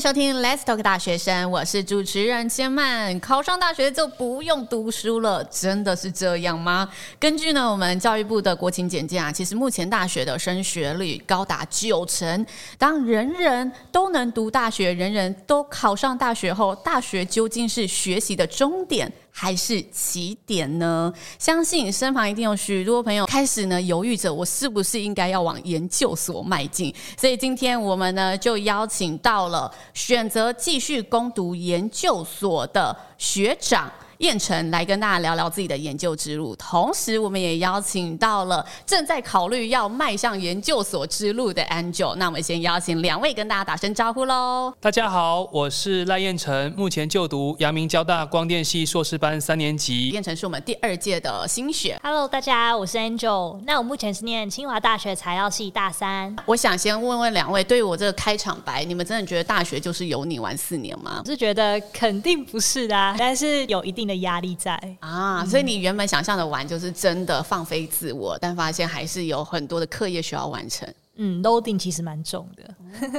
收听 Let's Talk 大学生，我是主持人千曼。考上大学就不用读书了，真的是这样吗？根据呢我们教育部的国情简介啊，其实目前大学的升学率高达九成。当人人都能读大学，人人都考上大学后，大学究竟是学习的终点，还是起点呢？相信身旁一定有许多朋友开始呢犹豫着，我是不是应该要往研究所迈进？所以今天我们呢就邀请到了选择继续攻读研究所的学长。彦丞来跟大家聊聊自己的研究之路，同时我们也邀请到了正在考虑要迈向研究所之路的 Angel。那我们先邀请两位跟大家打声招呼喽。大家好，我是赖燕城，目前就读阳明交大光电系硕士班三年级。燕城是我们第二届的新血。Hello，大家，我是 Angel。那我目前是念清华大学材料系大三。我想先问问两位，对于我这个开场白，你们真的觉得大学就是由你玩四年吗？我是觉得肯定不是的，但是有一定的压力在啊，所以你原本想象的玩就是真的放飞自我，但发现还是有很多的课业需要完成。嗯，loading 其实蛮重的。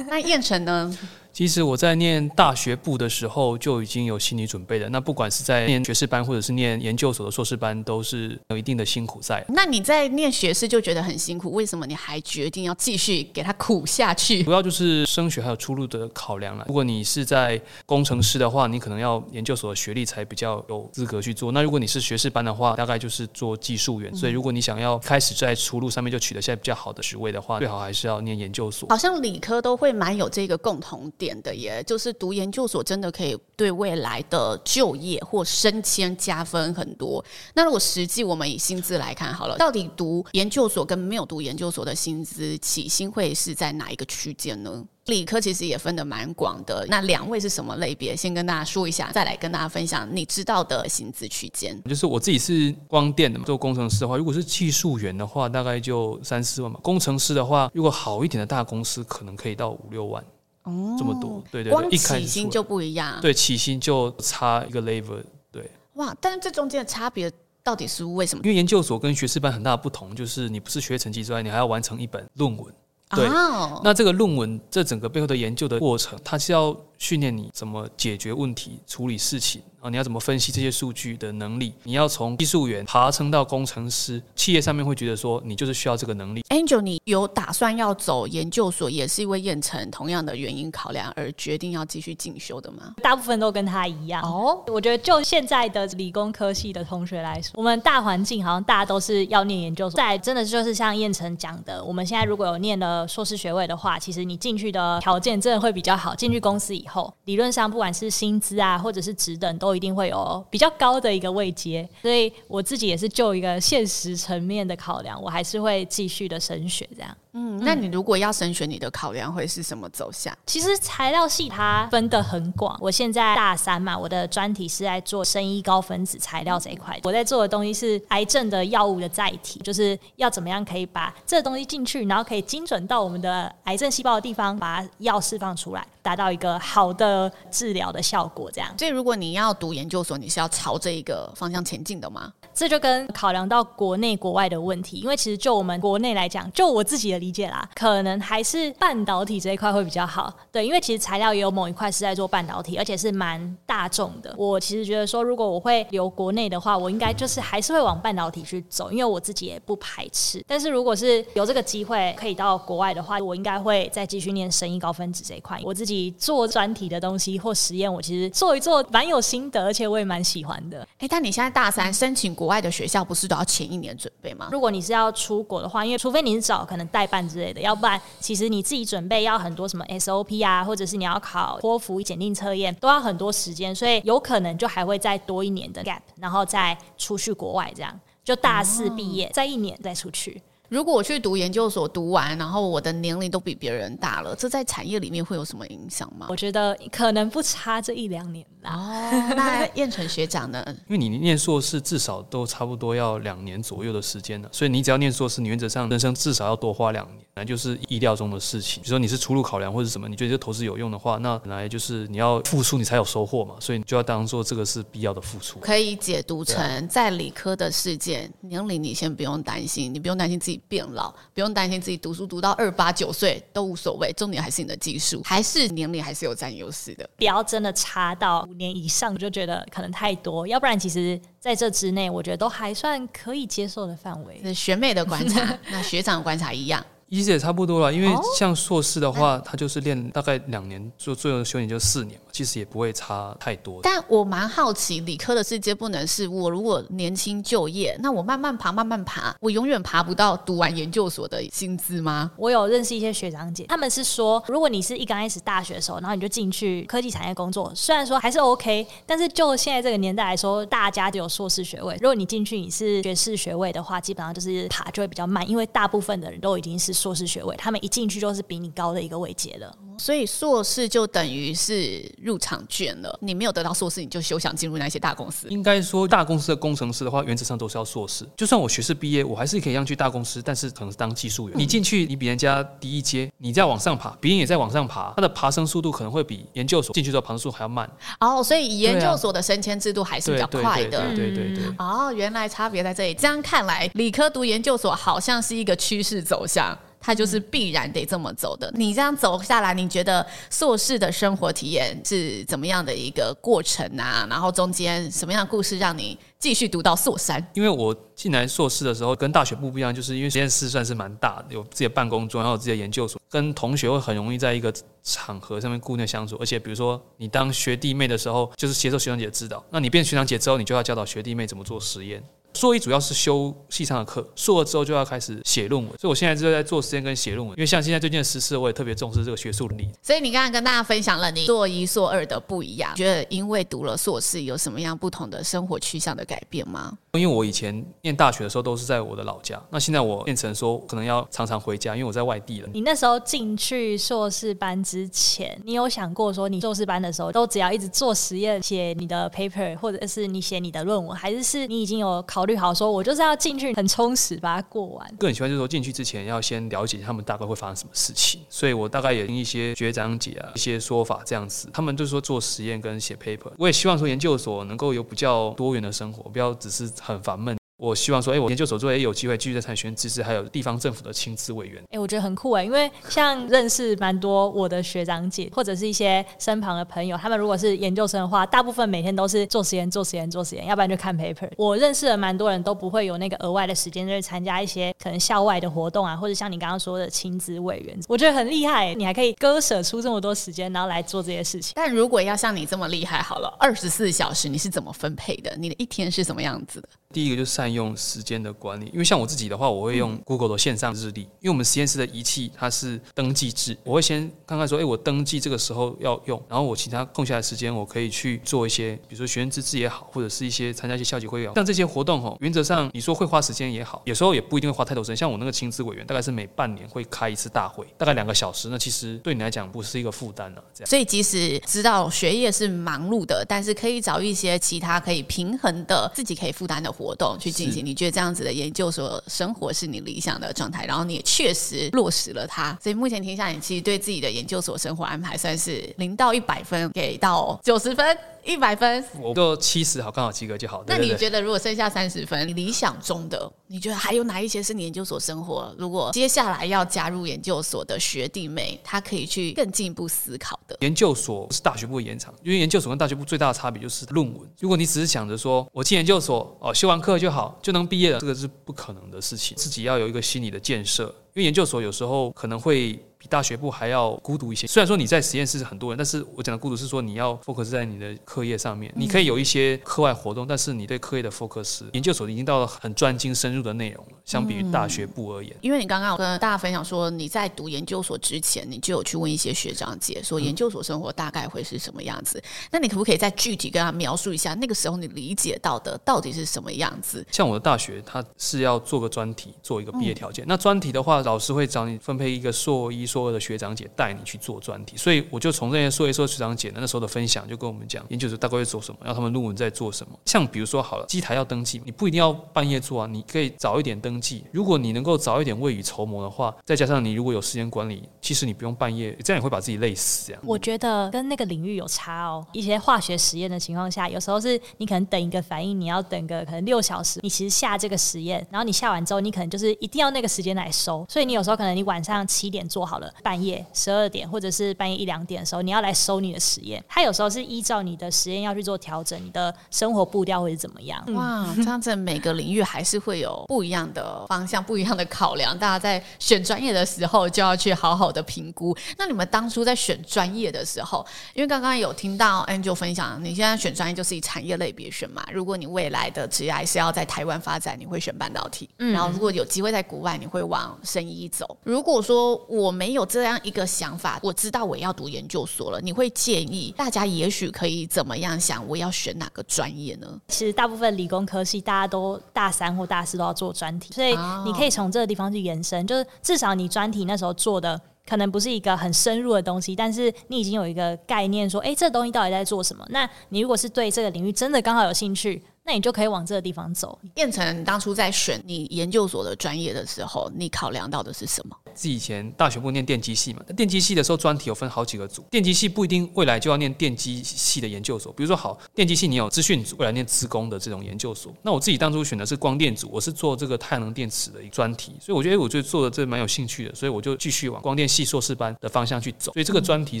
那燕城呢？其实我在念大学部的时候就已经有心理准备了。那不管是在念学士班或者是念研究所的硕士班，都是有一定的辛苦在。那你在念学士就觉得很辛苦，为什么你还决定要继续给他苦下去？主要就是升学还有出路的考量了。如果你是在工程师的话，你可能要研究所的学历才比较有资格去做。那如果你是学士班的话，大概就是做技术员。所以如果你想要开始在出路上面就取得现在比较好的职位的话，最好还是要念研究所。好像理科都会蛮有这个共同点。点的耶，就是读研究所真的可以对未来的就业或升迁加分很多。那如果实际我们以薪资来看好了，到底读研究所跟没有读研究所的薪资起薪会是在哪一个区间呢？理科其实也分得蛮广的。那两位是什么类别？先跟大家说一下，再来跟大家分享你知道的薪资区间。就是我自己是光电的嘛，做工程师的话，如果是技术员的话，大概就三四万嘛。工程师的话，如果好一点的大公司，可能可以到五六万。哦，这么多，对对對，光起薪就不一样，对，起薪就差一个 level，对。哇，但是这中间的差别到底是为什么？因为研究所跟学士班很大的不同，就是你不是学成绩之外，你还要完成一本论文。对，哦、那这个论文这整个背后的研究的过程，它是要训练你怎么解决问题、处理事情。啊，你要怎么分析这些数据的能力？你要从技术员爬升到工程师，企业上面会觉得说你就是需要这个能力。Angel，你有打算要走研究所，也是因为彦丞同样的原因考量而决定要继续进修的吗？大部分都跟他一样哦。我觉得就现在的理工科系的同学来说，我们大环境好像大家都是要念研究所。在真的就是像彦丞讲的，我们现在如果有念了硕士学位的话，其实你进去的条件真的会比较好。进去公司以后，理论上不管是薪资啊，或者是职等都。一定会有比较高的一个位阶，所以我自己也是就一个现实层面的考量，我还是会继续的升学这样。嗯，那你如果要升学，你的考量会是什么走向？其实材料系它分得很广。我现在大三嘛，我的专题是在做生医高分子材料这一块。我在做的东西是癌症的药物的载体，就是要怎么样可以把这东西进去，然后可以精准到我们的癌症细胞的地方，把药释放出来，达到一个好的治疗的效果。这样。所以如果你要读研究所，你是要朝这一个方向前进的吗？这就跟考量到国内国外的问题，因为其实就我们国内来讲，就我自己的理。理解啦，可能还是半导体这一块会比较好。对，因为其实材料也有某一块是在做半导体，而且是蛮大众的。我其实觉得说，如果我会留国内的话，我应该就是还是会往半导体去走，因为我自己也不排斥。但是如果是有这个机会可以到国外的话，我应该会再继续念生意高分子这一块。我自己做专题的东西或实验，我其实做一做蛮有心得，而且我也蛮喜欢的。哎，但你现在大三申请国外的学校，不是都要前一年准备吗？如果你是要出国的话，因为除非你是找可能代办。之类的，要不然其实你自己准备要很多什么 SOP 啊，或者是你要考托福检定测验，都要很多时间，所以有可能就还会再多一年的 gap，然后再出去国外，这样就大四毕业再一年再出去。如果我去读研究所读完，然后我的年龄都比别人大了，这在产业里面会有什么影响吗？我觉得可能不差这一两年啦。哦，那燕纯学长呢？因为你念硕士至少都差不多要两年左右的时间了，所以你只要念硕士，你原则上人生至少要多花两年，那就是意料中的事情。比如说你是出路考量或者什么，你觉得这投资有用的话，那本来就是你要付出你才有收获嘛，所以你就要当做这个是必要的付出。可以解读成在理科的世界，年龄你先不用担心，你不用担心自己。己变老，不用担心自己读书读到二八九岁都无所谓，重点还是你的技术，还是年龄还是有占优势的。不要真的差到五年以上，就觉得可能太多，要不然其实在这之内，我觉得都还算可以接受的范围。是学妹的观察，那学长的观察一样。意思也差不多了，因为像硕士的话，他就是练大概两年，做最后修研就四年嘛，其实也不会差太多。但我蛮好奇，理科的世界不能是我如果年轻就业，那我慢慢爬，慢慢爬，我永远爬不到读完研究所的薪资吗？我有认识一些学长姐，他们是说，如果你是一刚开始大学的时候，然后你就进去科技产业工作，虽然说还是 OK，但是就现在这个年代来说，大家都有硕士学位，如果你进去你是学士学位的话，基本上就是爬就会比较慢，因为大部分的人都已经是硕士学位，他们一进去就是比你高的一个位阶了。所以硕士就等于是入场券了。你没有得到硕士，你就休想进入那些大公司。应该说，大公司的工程师的话，原则上都是要硕士。就算我学士毕业，我还是可以让去大公司，但是可能是当技术员。嗯、你进去，你比人家低一阶，你再往上爬，别人也在往上爬，他的爬升速度可能会比研究所进去之后爬升速度还要慢。哦，所以研究所的升迁制度还是比较快的。对对对，对，对，对，对。哦，原来差别在这里。这样看来，理科读研究所好像是一个趋势走向。它就是必然得这么走的。你这样走下来，你觉得硕士的生活体验是怎么样的一个过程啊？然后中间什么样的故事让你继续读到硕三？因为我进来硕士的时候跟大学部不一样，就是因为实验室算是蛮大的，有自己的办公桌，然后有自己的研究所，跟同学会很容易在一个场合上面固定相处。而且比如说你当学弟妹的时候，就是接受学长姐指导；那你变学长姐之后，你就要教导学弟妹怎么做实验。硕一主要是修系上的课，硕二之后就要开始写论文，所以我现在就在做实验跟写论文。因为像现在最近的时事，我也特别重视这个学术能力。所以你刚刚跟大家分享了你硕一、硕二的不一样，觉得因为读了硕士有什么样不同的生活趋向的改变吗？因为我以前念大学的时候都是在我的老家，那现在我变成说可能要常常回家，因为我在外地了。你那时候进去硕士班之前，你有想过说你硕士班的时候都只要一直做实验、写你的 paper，或者是你写你的论文，还是是你已经有考虑好说我就是要进去很充实把它过完？个人喜欢就是说进去之前要先了解他们大概会发生什么事情，所以我大概也听一些学长姐啊一些说法这样子，他们就是说做实验跟写 paper，我也希望说研究所能够有比较多元的生活，不要只是很烦闷。我希望说，哎、欸，我研究所做也有机会继续在产学知识，还有地方政府的亲资委员。哎、欸，我觉得很酷哎，因为像认识蛮多我的学长姐，或者是一些身旁的朋友，他们如果是研究生的话，大部分每天都是做实验、做实验、做实验，要不然就看 paper。我认识的蛮多人都不会有那个额外的时间，就是参加一些可能校外的活动啊，或者像你刚刚说的亲资委员，我觉得很厉害，你还可以割舍出这么多时间，然后来做这些事情。但如果要像你这么厉害，好了，二十四小时你是怎么分配的？你的一天是什么样子的？第一个就是善用时间的管理，因为像我自己的话，我会用 Google 的线上日历，因为我们实验室的仪器它是登记制，我会先看看说，哎，我登记这个时候要用，然后我其他空下来的时间，我可以去做一些，比如说学员自治也好，或者是一些参加一些校级会议，像这些活动吼，原则上你说会花时间也好，有时候也不一定会花太多时间。像我那个亲子委员，大概是每半年会开一次大会，大概两个小时，那其实对你来讲不是一个负担了。这样，所以即使知道学业是忙碌的，但是可以找一些其他可以平衡的、自己可以负担的活动去进行。你觉得这样子的研究所生活是你理想的状态，然后你也确实落实了它，所以目前听下来，你其实对自己的研究所生活安排算是零到一百分，给到九十分。一百分，我就七十好，刚好及格就好。那你觉得，如果剩下三十分，你理想中的，你觉得还有哪一些是你研究所生活？如果接下来要加入研究所的学弟妹，他可以去更进一步思考的。研究所是大学部的延长，因为研究所跟大学部最大的差别就是论文。如果你只是想着说我进研究所哦，修完课就好，就能毕业了，这个是不可能的事情。自己要有一个心理的建设，因为研究所有时候可能会。比大学部还要孤独一些。虽然说你在实验室是很多人，但是我讲的孤独是说你要 focus 在你的课业上面。你可以有一些课外活动，但是你对课业的 focus，研究所已经到了很专精深入的内容了。相比于大学部而言，因为你刚刚有跟大家分享说，你在读研究所之前，你就有去问一些学长姐，说研究所生活大概会是什么样子。那你可不可以再具体跟他描述一下，那个时候你理解到的到底是什么样子？像我的大学，它是要做个专题，做一个毕业条件。那专题的话，老师会找你分配一个硕一。硕二的学长姐带你去做专题。所以我就从这些硕一、硕二学长姐那时候的分享，就跟我们讲研究所大概会做什么，然后他们论文在做什么。像比如说好了，机台要登记，你不一定要半夜做啊，你可以早一点登记。如果你能够早一点未雨绸缪的话，再加上你如果有时间管理，其实你不用半夜，这样也会把自己累死。这样，我觉得跟那个领域有差哦。一些化学实验的情况下，有时候是你可能等一个反应，你要等个可能六小时，你其实下这个实验，然后你下完之后，你可能就是一定要那个时间来收。所以你有时候可能你晚上七点做好了，半夜十二点或者是半夜一两点的时候，你要来收你的实验。他有时候是依照你的实验要去做调整，你的生活步调会是怎么样？哇，这样子每个领域还是会有不一样的方向、不一样的考量。大家在选专业的时候就要去好好的评估。那你们当初在选专业的时候，因为刚刚有听到 Angel 分享，你现在选专业就是以产业类别选嘛。如果你未来的职业还是要在台湾发展，你会选半导体。嗯，然后如果有机会在国外，你会往生医走。如果说我没有这样一个想法，我知道我要读研究所了，你会建议大家也许可以怎么样想？我要选哪个专业呢？其实大部分理工科系大家都大三或大四都要做专题，所以你可以从这个地方去延伸，就是至少你专题那时候做的可能不是一个很深入的东西，但是你已经有一个概念，说，哎，这东西到底在做什么？那你如果是对这个领域真的刚好有兴趣。那你就可以往这个地方走。变成，你当初在选你研究所的专业的时候，你考量到的是什么？自己以前大学部念电机系嘛，电机系的时候专题有分好几个组，电机系不一定未来就要念电机系的研究所。比如说，好，电机系你有资讯组，未来念资工的这种研究所。那我自己当初选的是光电组，我是做这个太阳能电池的一个专题，所以我觉得，我觉得做的这蛮有兴趣的，所以我就继续往光电系硕士班的方向去走。所以这个专题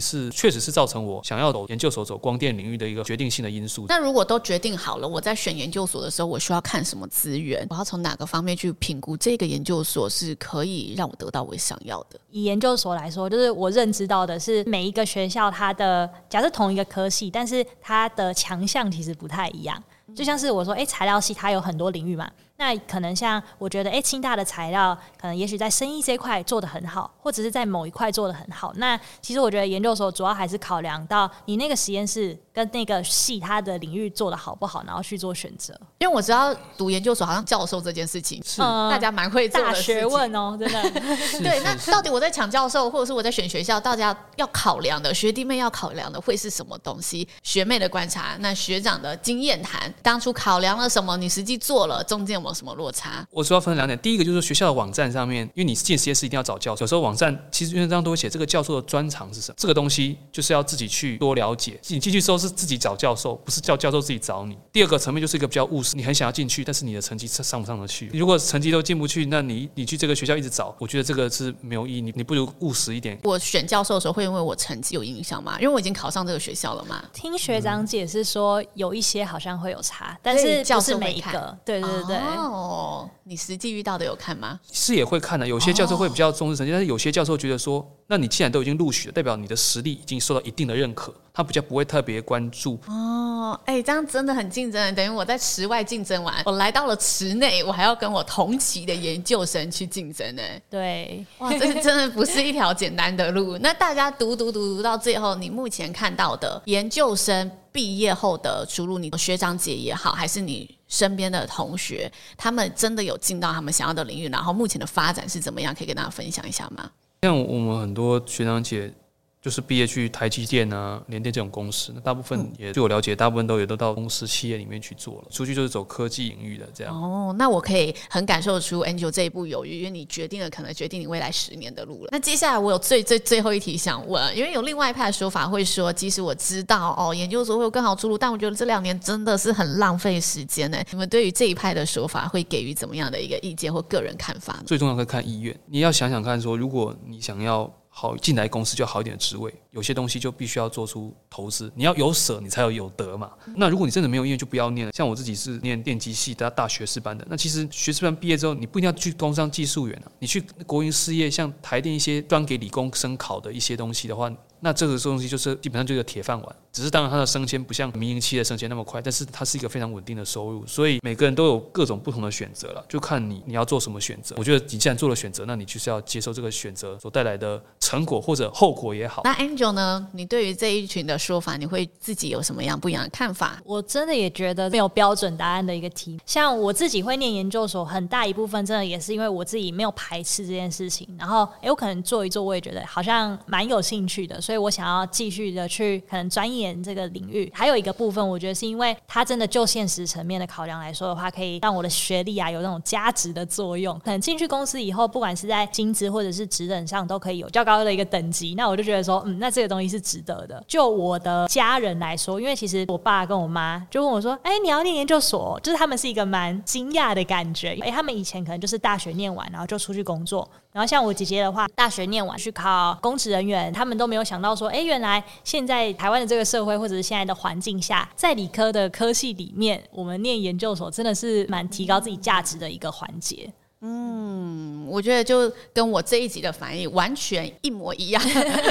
是确实是造成我想要走研究所走光电领域的一个决定性的因素。那如果都决定好了，我在选研究所的时候，我需要看什么资源？我要从哪个方面去评估这个研究所是可以让我得到我想要的？以研究所来说，就是我认知到的是每一个学校它的假设同一个科系，但是它的强项其实不太一样。就像是我说，诶，材料系它有很多领域嘛。那可能像我觉得，诶，清大的材料可能也许在生意这块做得很好，或者是在某一块做得很好。那其实我觉得研究所主要还是考量到你那个实验室跟那个系它的领域做得好不好，然后去做选择。因为我知道读研究所好像教授这件事情是大家蛮会做的大学问哦，真的。对，那到底我在抢教授，或者是我在选学校，大家要考量的学弟妹要考量的会是什么东西？学妹的观察，那学长的经验谈，当初考量了什么？你实际做了，中间有没有什么落差？我主要分两点，第一个就是学校的网站上面，因为你进实验室一定要找教授，有时候网站其实原则上都会写这个教授的专长是什么，这个东西就是要自己去多了解。你进去之后是自己找教授，不是叫教授自己找你。第二个层面就是一个比较务实，你很想要进去，但是你的成绩上不上得去？如果成绩都进不去，那你你去这个学校一直找，我觉得这个是没有意义。你你不如务实一点。我选教授的时候会因为我成绩有影响吗？因为我已经考上这个学校了嘛。听学长解释说有一些好像会有差，但是教授每一个，对对对。哦，你实际遇到的有看吗？是也会看的，有些教授会比较重视成绩，但是有些教授觉得说，那你既然都已经录取了，代表你的实力已经受到一定的认可，他比较不会特别关注。哦，哎，这样真的很竞争，等于我在池外竞争完，我来到了池内，我还要跟我同期的研究生去竞争呢。对，哇，这真的不是一条简单的路。那大家读读读读到最后，你目前看到的研究生毕业后的出路，你的学长姐也好，还是你身边的同学，他们真的有进到他们想要的领域，然后目前的发展是怎么样？可以跟大家分享一下吗？像我们很多学长姐。就是毕业去台积电啊、联电这种公司，那大部分也据我了解，大部分都也都到公司企业里面去做了，出去就是走科技领域的这样。哦，那我可以很感受出 Angel 这一步犹豫，因为你决定了可能决定你未来十年的路了。那接下来我有最最最后一题想问，因为有另外一派的说法会说，即使我知道哦，研究所会有更好出路，但我觉得这两年真的是很浪费时间呢。你们对于这一派的说法会给予怎么样的一个意见或个人看法呢？最重要的看意愿，你要想想看，说如果你想要。好，进来公司就好一点的职位，有些东西就必须要做出投资。你要有舍，你才有有得嘛。那如果你真的没有意愿，就不要念了。像我自己是念电机系的大学士班的，那其实学士班毕业之后，你不一定要去工商技术员啊，你去国营事业，像台电一些专给理工生考的一些东西的话。那这个东西就是基本上就是铁饭碗，只是当然它的升迁不像民营企业的升迁那么快，但是它是一个非常稳定的收入，所以每个人都有各种不同的选择了，就看你你要做什么选择。我觉得你既然做了选择，那你就是要接受这个选择所带来的成果或者后果也好。那 Angel 呢？你对于这一群的说法，你会自己有什么样不一样的看法？我真的也觉得没有标准答案的一个题。像我自己会念研究所，很大一部分真的也是因为我自己没有排斥这件事情。然后，哎，我可能做一做，我也觉得好像蛮有兴趣的，所以我想要继续的去可能钻研这个领域。还有一个部分，我觉得是因为它真的就现实层面的考量来说的话，可以让我的学历啊有那种加值的作用。可能进去公司以后，不管是在薪资或者是职等上，都可以有较高的一个等级。那我就觉得说，嗯，那这个东西是值得的。就我的家人来说，因为其实我爸跟我妈就问我说：“哎、你要念研究所？”就是他们是一个蛮惊讶的感觉。哎、欸，他们以前可能就是大学念完，然后就出去工作。然后像我姐姐的话，大学念完去考公职人员，他们都没有想到说：“哎、原来现在台湾的这个社会或者是现在的环境下，在理科的科系里面，我们念研究所真的是蛮提高自己价值的一个环节。”嗯，我觉得就跟我这一集的反应完全一模一样，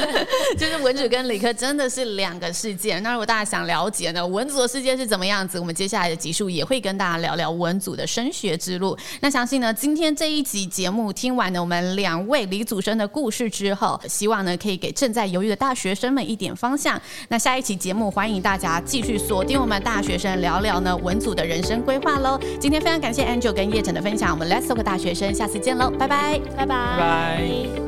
就是文组跟理科真的是两个世界。那如果大家想了解呢，文组的世界是怎么样子，我们接下来的集数也会跟大家聊聊文组的升学之路。那相信呢，今天这一集节目听完了我们两位李祖生的故事之后，希望呢可以给正在犹豫的大学生们一点方向。那下一期节目，欢迎大家继续锁定我们大学生聊聊呢文组的人生规划喽。今天非常感谢 Angel 跟叶臻的分享，我们 Let's Talk 大学生，下次见喽，拜拜，拜拜。拜拜。